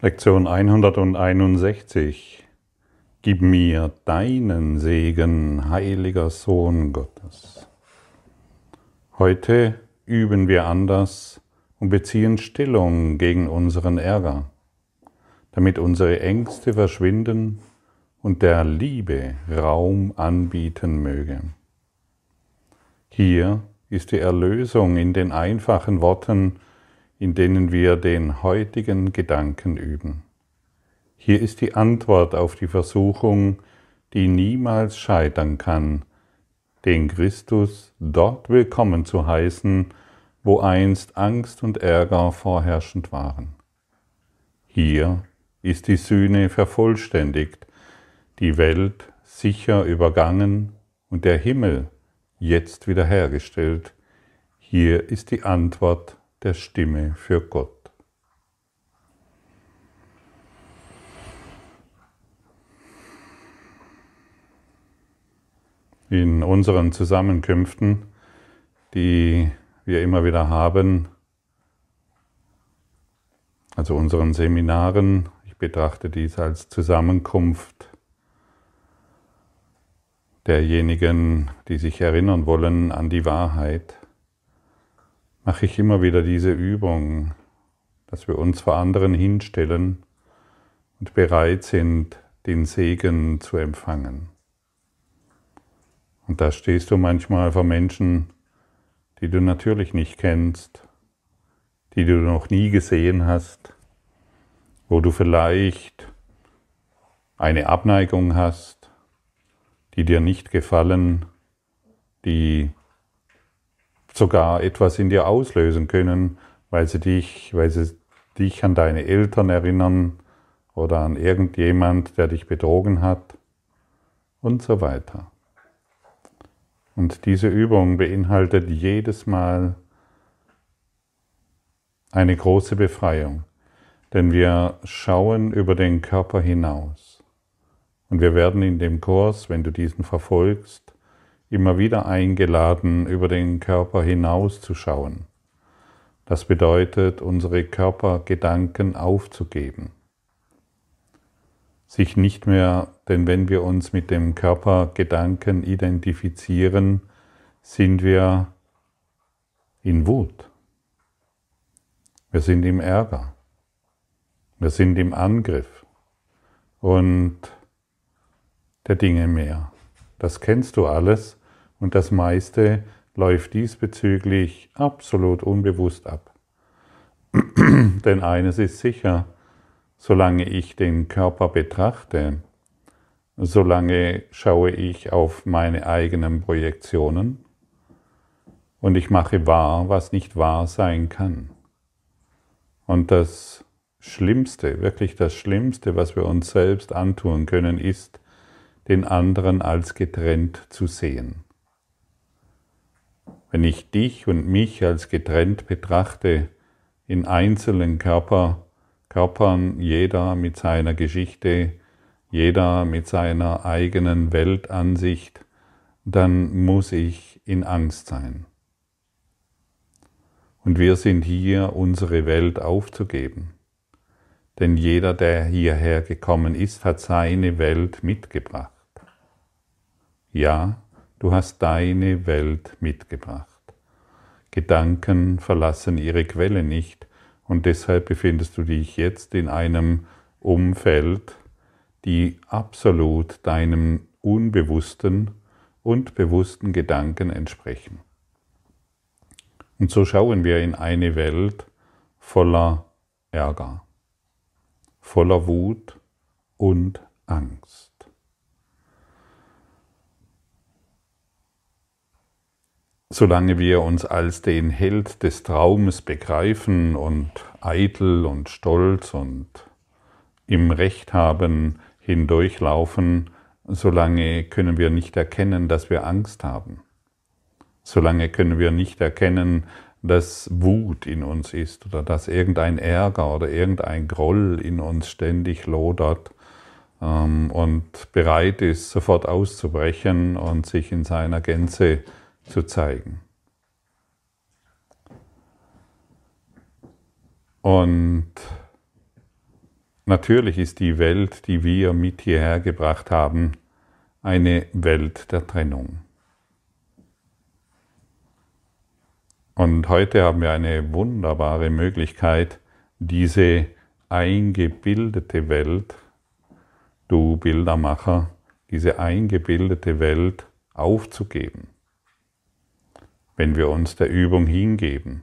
Lektion 161. Gib mir deinen Segen, heiliger Sohn Gottes. Heute üben wir anders und beziehen Stillung gegen unseren Ärger, damit unsere Ängste verschwinden und der Liebe Raum anbieten möge. Hier ist die Erlösung in den einfachen Worten, in denen wir den heutigen Gedanken üben. Hier ist die Antwort auf die Versuchung, die niemals scheitern kann, den Christus dort willkommen zu heißen, wo einst Angst und Ärger vorherrschend waren. Hier ist die Sühne vervollständigt, die Welt sicher übergangen und der Himmel jetzt wiederhergestellt. Hier ist die Antwort der Stimme für Gott. In unseren Zusammenkünften, die wir immer wieder haben, also unseren Seminaren, ich betrachte dies als Zusammenkunft derjenigen, die sich erinnern wollen an die Wahrheit, mache ich immer wieder diese Übung, dass wir uns vor anderen hinstellen und bereit sind, den Segen zu empfangen. Und da stehst du manchmal vor Menschen, die du natürlich nicht kennst, die du noch nie gesehen hast, wo du vielleicht eine Abneigung hast, die dir nicht gefallen, die sogar etwas in dir auslösen können, weil sie dich, weil sie dich an deine Eltern erinnern oder an irgendjemand, der dich betrogen hat und so weiter. Und diese Übung beinhaltet jedes Mal eine große Befreiung, denn wir schauen über den Körper hinaus. Und wir werden in dem Kurs, wenn du diesen verfolgst, immer wieder eingeladen, über den Körper hinauszuschauen. Das bedeutet, unsere Körpergedanken aufzugeben. Sich nicht mehr, denn wenn wir uns mit dem Körpergedanken identifizieren, sind wir in Wut. Wir sind im Ärger. Wir sind im Angriff und der Dinge mehr. Das kennst du alles und das meiste läuft diesbezüglich absolut unbewusst ab. Denn eines ist sicher, solange ich den Körper betrachte, solange schaue ich auf meine eigenen Projektionen und ich mache wahr, was nicht wahr sein kann. Und das Schlimmste, wirklich das Schlimmste, was wir uns selbst antun können, ist, den anderen als getrennt zu sehen. Wenn ich dich und mich als getrennt betrachte, in einzelnen Körper, Körpern, jeder mit seiner Geschichte, jeder mit seiner eigenen Weltansicht, dann muss ich in Angst sein. Und wir sind hier, unsere Welt aufzugeben. Denn jeder, der hierher gekommen ist, hat seine Welt mitgebracht. Ja, Du hast deine Welt mitgebracht. Gedanken verlassen ihre Quelle nicht und deshalb befindest du dich jetzt in einem Umfeld, die absolut deinem unbewussten und bewussten Gedanken entsprechen. Und so schauen wir in eine Welt voller Ärger, voller Wut und Angst. Solange wir uns als den Held des Traumes begreifen und eitel und stolz und im Recht haben hindurchlaufen, solange können wir nicht erkennen, dass wir Angst haben. Solange können wir nicht erkennen, dass Wut in uns ist oder dass irgendein Ärger oder irgendein Groll in uns ständig lodert ähm, und bereit ist, sofort auszubrechen und sich in seiner Gänze zu zu zeigen. Und natürlich ist die Welt, die wir mit hierher gebracht haben, eine Welt der Trennung. Und heute haben wir eine wunderbare Möglichkeit, diese eingebildete Welt, du Bildermacher, diese eingebildete Welt aufzugeben. Wenn wir uns der Übung hingeben,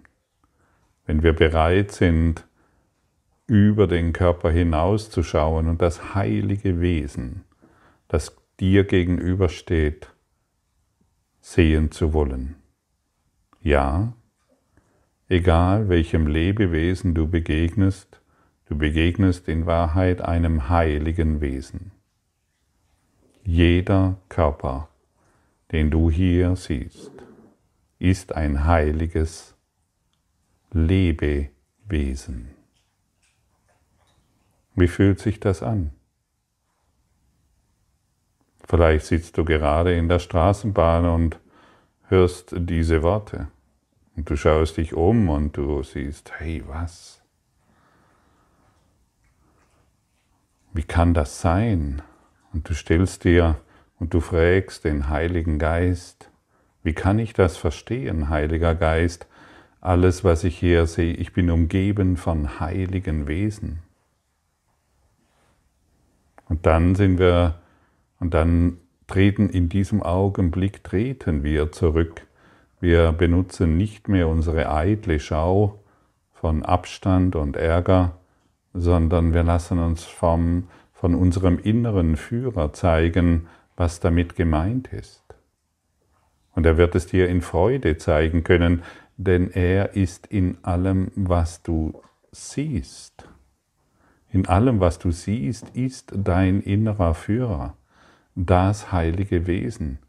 wenn wir bereit sind, über den Körper hinauszuschauen und das heilige Wesen, das dir gegenübersteht, sehen zu wollen. Ja, egal welchem Lebewesen du begegnest, du begegnest in Wahrheit einem heiligen Wesen. Jeder Körper, den du hier siehst, ist ein heiliges Lebewesen. Wie fühlt sich das an? Vielleicht sitzt du gerade in der Straßenbahn und hörst diese Worte. Und du schaust dich um und du siehst, hey, was? Wie kann das sein? Und du stellst dir und du fragst den Heiligen Geist, wie kann ich das verstehen, Heiliger Geist? Alles, was ich hier sehe, ich bin umgeben von heiligen Wesen. Und dann sind wir, und dann treten in diesem Augenblick, treten wir zurück. Wir benutzen nicht mehr unsere eitle Schau von Abstand und Ärger, sondern wir lassen uns vom, von unserem inneren Führer zeigen, was damit gemeint ist. Und er wird es dir in Freude zeigen können, denn er ist in allem, was du siehst. In allem, was du siehst, ist dein innerer Führer, das heilige Wesen,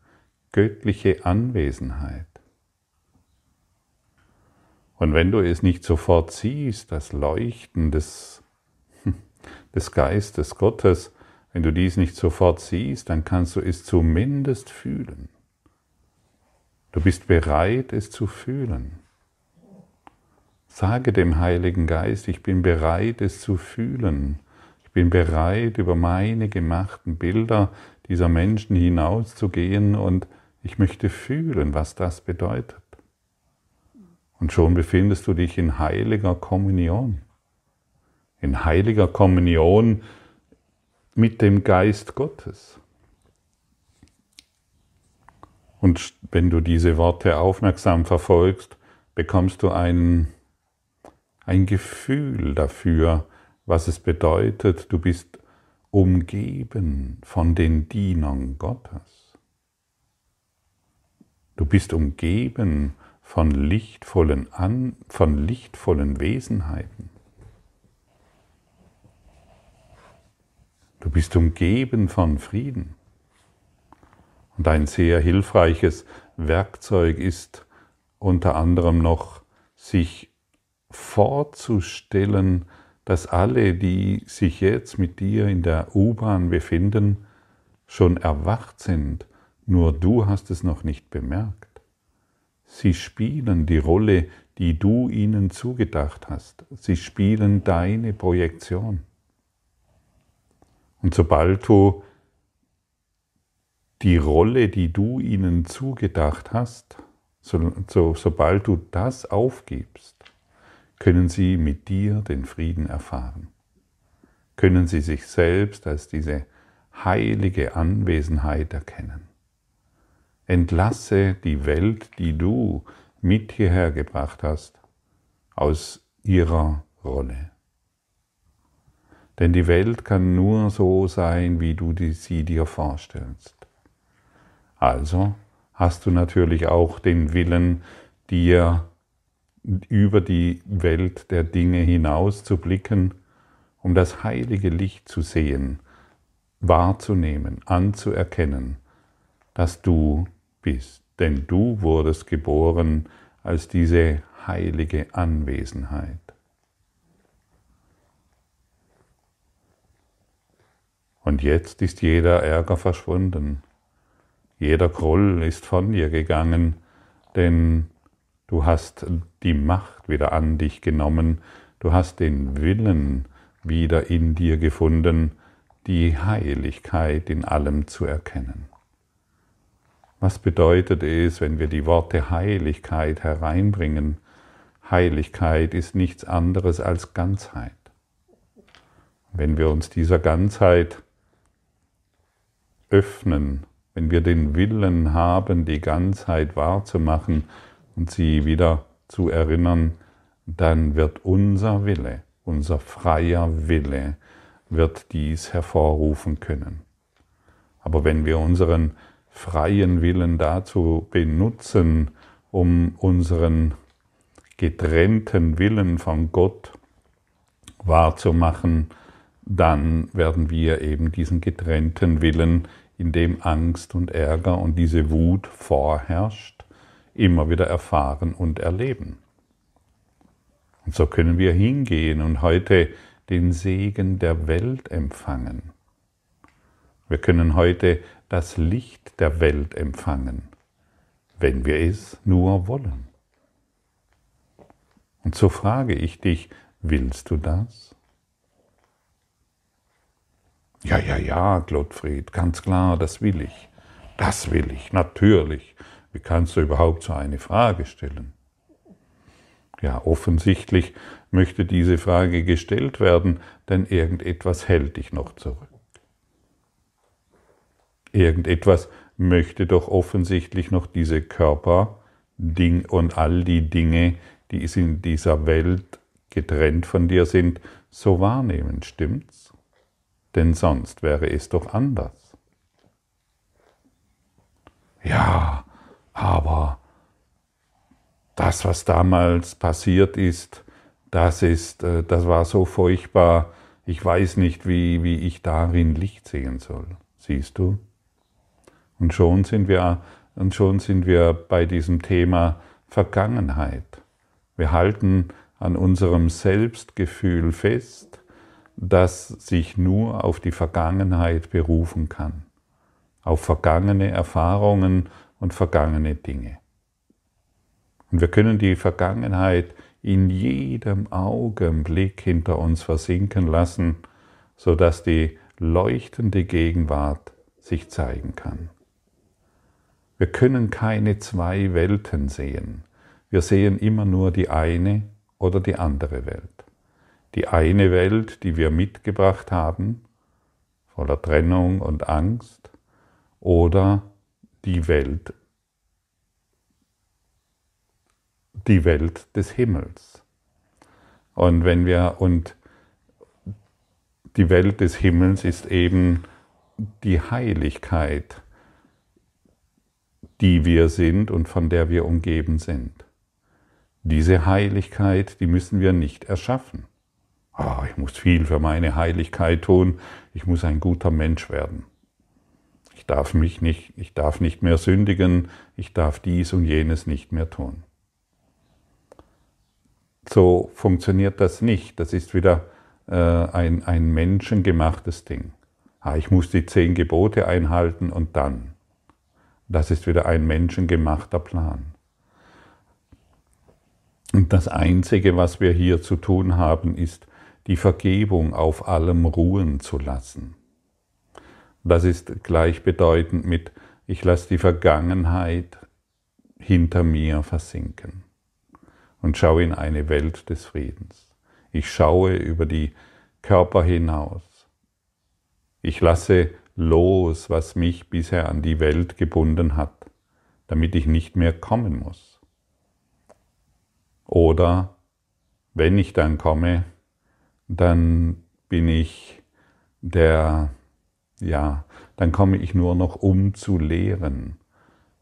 göttliche Anwesenheit. Und wenn du es nicht sofort siehst, das Leuchten des, des Geistes Gottes, wenn du dies nicht sofort siehst, dann kannst du es zumindest fühlen. Du bist bereit, es zu fühlen. Sage dem Heiligen Geist, ich bin bereit, es zu fühlen. Ich bin bereit, über meine gemachten Bilder dieser Menschen hinauszugehen und ich möchte fühlen, was das bedeutet. Und schon befindest du dich in heiliger Kommunion. In heiliger Kommunion mit dem Geist Gottes. Und wenn du diese Worte aufmerksam verfolgst, bekommst du einen ein Gefühl dafür, was es bedeutet, du bist umgeben von den Dienern Gottes. Du bist umgeben von lichtvollen, An von lichtvollen Wesenheiten. Du bist umgeben von Frieden. Und ein sehr hilfreiches Werkzeug ist unter anderem noch, sich vorzustellen, dass alle, die sich jetzt mit dir in der U-Bahn befinden, schon erwacht sind, nur du hast es noch nicht bemerkt. Sie spielen die Rolle, die du ihnen zugedacht hast. Sie spielen deine Projektion. Und sobald du die Rolle, die du ihnen zugedacht hast, so, so, sobald du das aufgibst, können sie mit dir den Frieden erfahren. Können sie sich selbst als diese heilige Anwesenheit erkennen. Entlasse die Welt, die du mit hierher gebracht hast, aus ihrer Rolle. Denn die Welt kann nur so sein, wie du sie dir vorstellst. Also hast du natürlich auch den Willen, dir über die Welt der Dinge hinaus zu blicken, um das heilige Licht zu sehen, wahrzunehmen, anzuerkennen, dass du bist. Denn du wurdest geboren als diese heilige Anwesenheit. Und jetzt ist jeder Ärger verschwunden, jeder Groll ist von dir gegangen, denn Du hast die Macht wieder an dich genommen. Du hast den Willen wieder in dir gefunden, die Heiligkeit in allem zu erkennen. Was bedeutet es, wenn wir die Worte Heiligkeit hereinbringen? Heiligkeit ist nichts anderes als Ganzheit. Wenn wir uns dieser Ganzheit öffnen, wenn wir den Willen haben, die Ganzheit wahrzumachen und sie wieder zu erinnern, dann wird unser Wille, unser freier Wille, wird dies hervorrufen können. Aber wenn wir unseren freien Willen dazu benutzen, um unseren getrennten Willen von Gott wahrzumachen, dann werden wir eben diesen getrennten Willen, in dem Angst und Ärger und diese Wut vorherrscht, immer wieder erfahren und erleben. Und so können wir hingehen und heute den Segen der Welt empfangen. Wir können heute das Licht der Welt empfangen, wenn wir es nur wollen. Und so frage ich dich, willst du das? Ja, ja, ja, Gottfried, ganz klar, das will ich. Das will ich, natürlich. Wie kannst du überhaupt so eine Frage stellen? Ja, offensichtlich möchte diese Frage gestellt werden, denn irgendetwas hält dich noch zurück. Irgendetwas möchte doch offensichtlich noch diese Körper Ding und all die Dinge, die in dieser Welt getrennt von dir sind, so wahrnehmen, stimmt's? Denn sonst wäre es doch anders. Ja, aber das, was damals passiert ist, das ist, äh, das war so furchtbar. Ich weiß nicht, wie, wie ich darin Licht sehen soll. Siehst du? Und schon sind wir, und schon sind wir bei diesem Thema Vergangenheit. Wir halten an unserem Selbstgefühl fest, das sich nur auf die Vergangenheit berufen kann, auf vergangene Erfahrungen und vergangene Dinge. Und wir können die Vergangenheit in jedem Augenblick hinter uns versinken lassen, sodass die leuchtende Gegenwart sich zeigen kann. Wir können keine zwei Welten sehen. Wir sehen immer nur die eine oder die andere Welt. Die eine Welt, die wir mitgebracht haben, voller Trennung und Angst, oder die Welt, die Welt des Himmels. Und wenn wir, und die Welt des Himmels ist eben die Heiligkeit, die wir sind und von der wir umgeben sind. Diese Heiligkeit, die müssen wir nicht erschaffen. Oh, ich muss viel für meine Heiligkeit tun, ich muss ein guter Mensch werden. Ich darf mich nicht, ich darf nicht mehr sündigen, ich darf dies und jenes nicht mehr tun. So funktioniert das nicht. Das ist wieder äh, ein, ein menschengemachtes Ding. Ah, ich muss die zehn Gebote einhalten und dann. Das ist wieder ein menschengemachter Plan. Und das Einzige, was wir hier zu tun haben, ist, die Vergebung auf allem ruhen zu lassen. Das ist gleichbedeutend mit, ich lasse die Vergangenheit hinter mir versinken und schaue in eine Welt des Friedens. Ich schaue über die Körper hinaus. Ich lasse los, was mich bisher an die Welt gebunden hat, damit ich nicht mehr kommen muss. Oder wenn ich dann komme, dann bin ich der, ja, dann komme ich nur noch um zu lehren,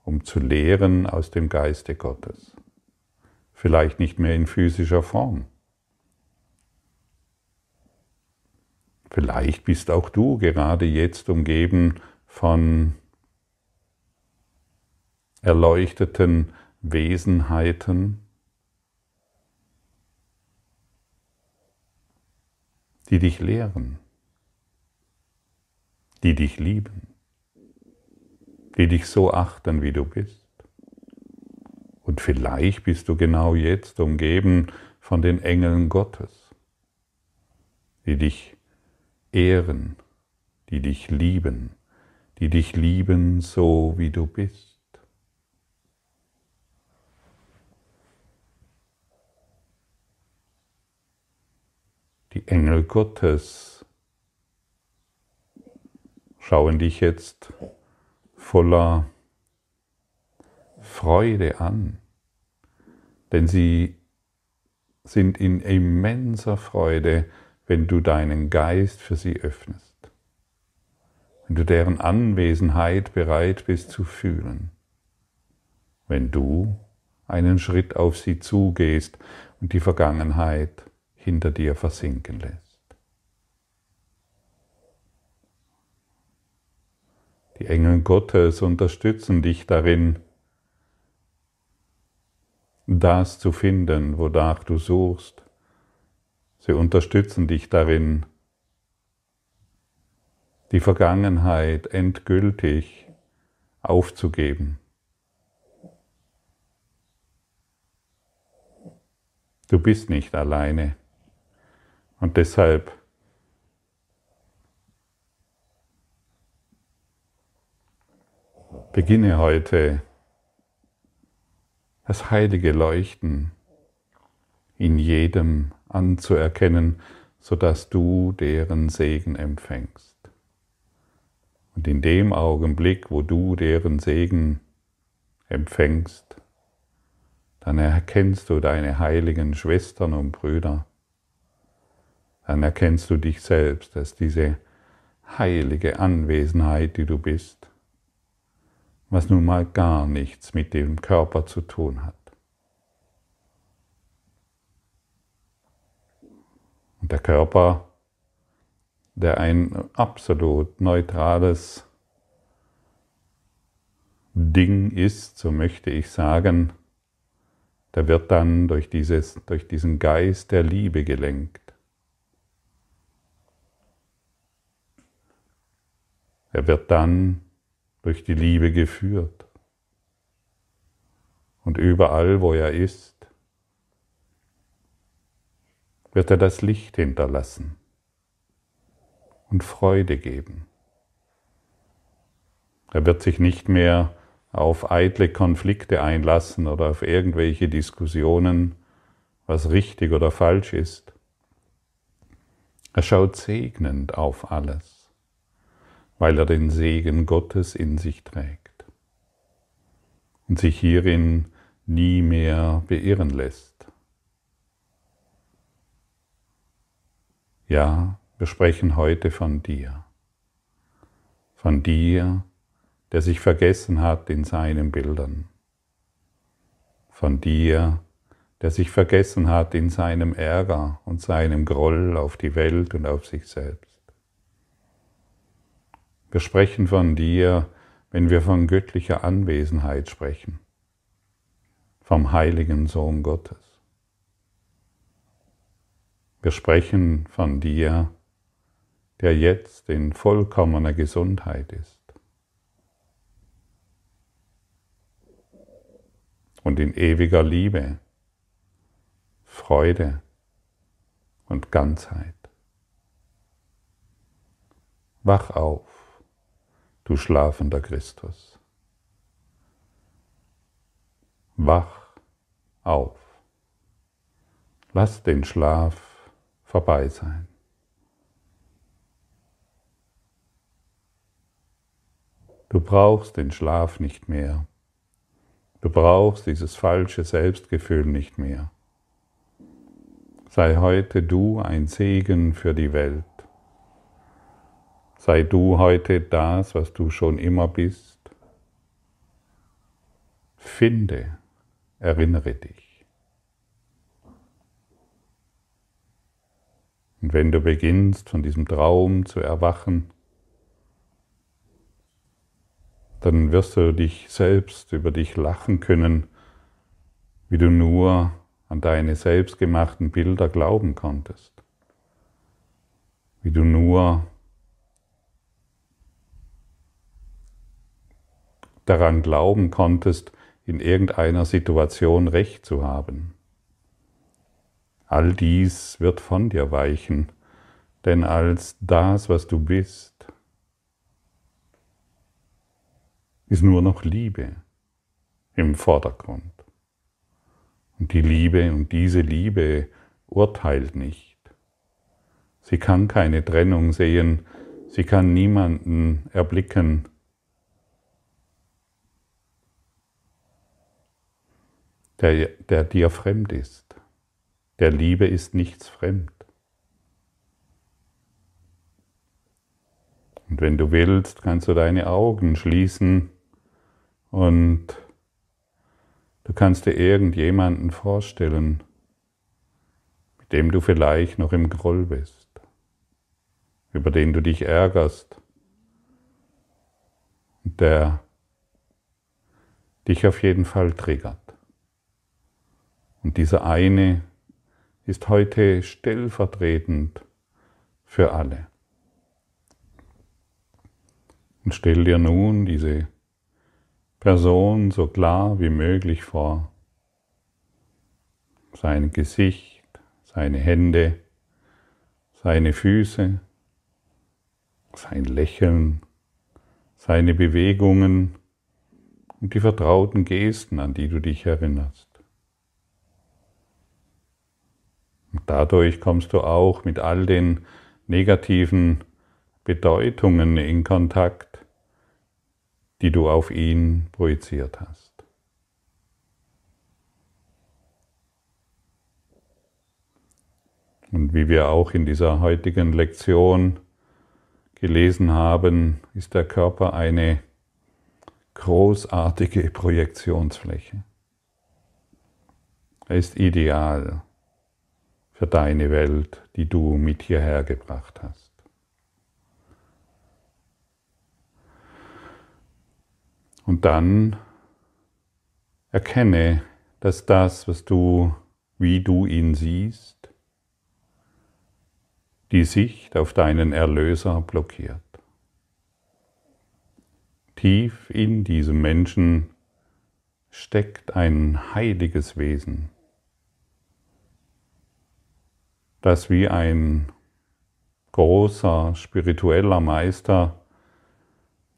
um zu lehren aus dem Geiste Gottes. Vielleicht nicht mehr in physischer Form, Vielleicht bist auch du gerade jetzt umgeben von erleuchteten Wesenheiten, die dich lehren, die dich lieben, die dich so achten, wie du bist. Und vielleicht bist du genau jetzt umgeben von den Engeln Gottes die dich ehren, die dich lieben, die dich lieben so wie du bist. Die Engel Gottes. Schauen dich jetzt voller Freude an, denn sie sind in immenser Freude, wenn du deinen Geist für sie öffnest, wenn du deren Anwesenheit bereit bist zu fühlen, wenn du einen Schritt auf sie zugehst und die Vergangenheit hinter dir versinken lässt. Die Engel Gottes unterstützen dich darin, das zu finden, wonach du suchst. Sie unterstützen dich darin, die Vergangenheit endgültig aufzugeben. Du bist nicht alleine. Und deshalb beginne heute das heilige Leuchten in jedem anzuerkennen, sodass du deren Segen empfängst. Und in dem Augenblick, wo du deren Segen empfängst, dann erkennst du deine heiligen Schwestern und Brüder, dann erkennst du dich selbst als diese heilige Anwesenheit, die du bist was nun mal gar nichts mit dem Körper zu tun hat. Und der Körper, der ein absolut neutrales Ding ist, so möchte ich sagen, der wird dann durch, dieses, durch diesen Geist der Liebe gelenkt. Er wird dann durch die Liebe geführt. Und überall, wo er ist, wird er das Licht hinterlassen und Freude geben. Er wird sich nicht mehr auf eitle Konflikte einlassen oder auf irgendwelche Diskussionen, was richtig oder falsch ist. Er schaut segnend auf alles weil er den Segen Gottes in sich trägt und sich hierin nie mehr beirren lässt. Ja, wir sprechen heute von dir, von dir, der sich vergessen hat in seinen Bildern, von dir, der sich vergessen hat in seinem Ärger und seinem Groll auf die Welt und auf sich selbst. Wir sprechen von dir, wenn wir von göttlicher Anwesenheit sprechen, vom heiligen Sohn Gottes. Wir sprechen von dir, der jetzt in vollkommener Gesundheit ist und in ewiger Liebe, Freude und Ganzheit. Wach auf du schlafender Christus. Wach auf. Lass den Schlaf vorbei sein. Du brauchst den Schlaf nicht mehr. Du brauchst dieses falsche Selbstgefühl nicht mehr. Sei heute du ein Segen für die Welt. Sei du heute das, was du schon immer bist. Finde, erinnere dich. Und wenn du beginnst, von diesem Traum zu erwachen, dann wirst du dich selbst über dich lachen können, wie du nur an deine selbstgemachten Bilder glauben konntest, wie du nur daran glauben konntest, in irgendeiner Situation recht zu haben. All dies wird von dir weichen, denn als das, was du bist, ist nur noch Liebe im Vordergrund. Und die Liebe und diese Liebe urteilt nicht. Sie kann keine Trennung sehen, sie kann niemanden erblicken, der, der dir fremd ist. Der Liebe ist nichts fremd. Und wenn du willst, kannst du deine Augen schließen und du kannst dir irgendjemanden vorstellen, mit dem du vielleicht noch im Groll bist, über den du dich ärgerst und der dich auf jeden Fall triggert. Und dieser eine ist heute stellvertretend für alle. Und stell dir nun diese Person so klar wie möglich vor. Sein Gesicht, seine Hände, seine Füße, sein Lächeln, seine Bewegungen und die vertrauten Gesten, an die du dich erinnerst. Und dadurch kommst du auch mit all den negativen Bedeutungen in Kontakt, die du auf ihn projiziert hast. Und wie wir auch in dieser heutigen Lektion gelesen haben, ist der Körper eine großartige Projektionsfläche. Er ist ideal für deine Welt, die du mit hierher gebracht hast. Und dann erkenne, dass das, was du, wie du ihn siehst, die Sicht auf deinen Erlöser blockiert. Tief in diesem Menschen steckt ein heiliges Wesen, das wie ein großer spiritueller Meister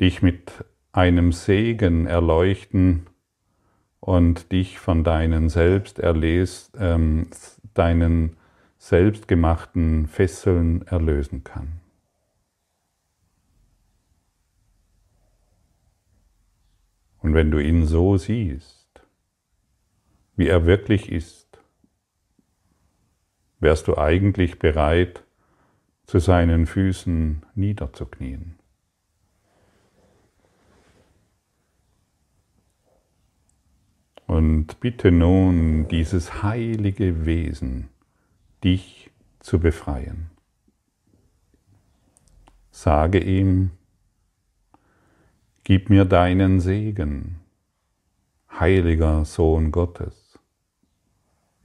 dich mit einem Segen erleuchten und dich von deinen selbst erlest, ähm, deinen selbstgemachten Fesseln erlösen kann. Und wenn du ihn so siehst, wie er wirklich ist, wärst du eigentlich bereit, zu seinen Füßen niederzuknien. Und bitte nun dieses heilige Wesen, dich zu befreien. Sage ihm, gib mir deinen Segen, heiliger Sohn Gottes.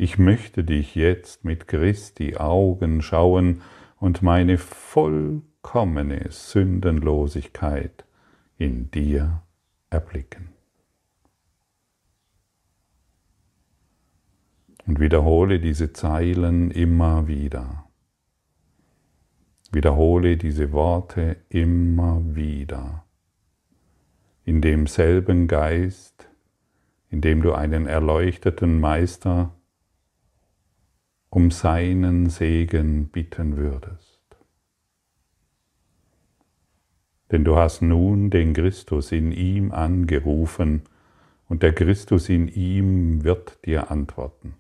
Ich möchte dich jetzt mit Christi Augen schauen und meine vollkommene Sündenlosigkeit in dir erblicken. Und wiederhole diese Zeilen immer wieder. Wiederhole diese Worte immer wieder. In demselben Geist, in dem du einen erleuchteten Meister um seinen Segen bitten würdest. Denn du hast nun den Christus in ihm angerufen und der Christus in ihm wird dir antworten.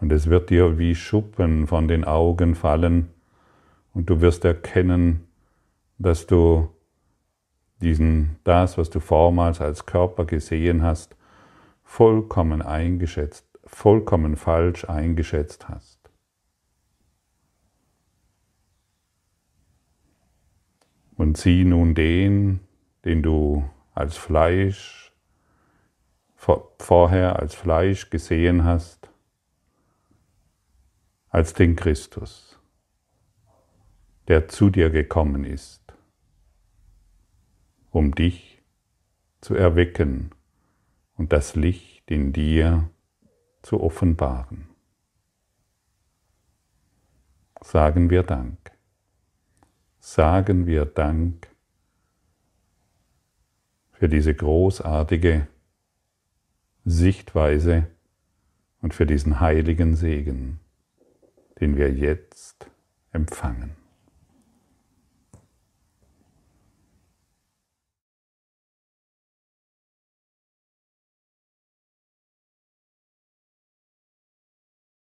Und es wird dir wie Schuppen von den Augen fallen und du wirst erkennen, dass du diesen, das, was du vormals als Körper gesehen hast, vollkommen eingeschätzt vollkommen falsch eingeschätzt hast. Und sieh nun den, den du als Fleisch, vorher als Fleisch gesehen hast, als den Christus, der zu dir gekommen ist, um dich zu erwecken und das Licht in dir zu offenbaren. sagen wir Dank. Sagen wir Dank für diese großartige Sichtweise und für diesen heiligen Segen, den wir jetzt empfangen.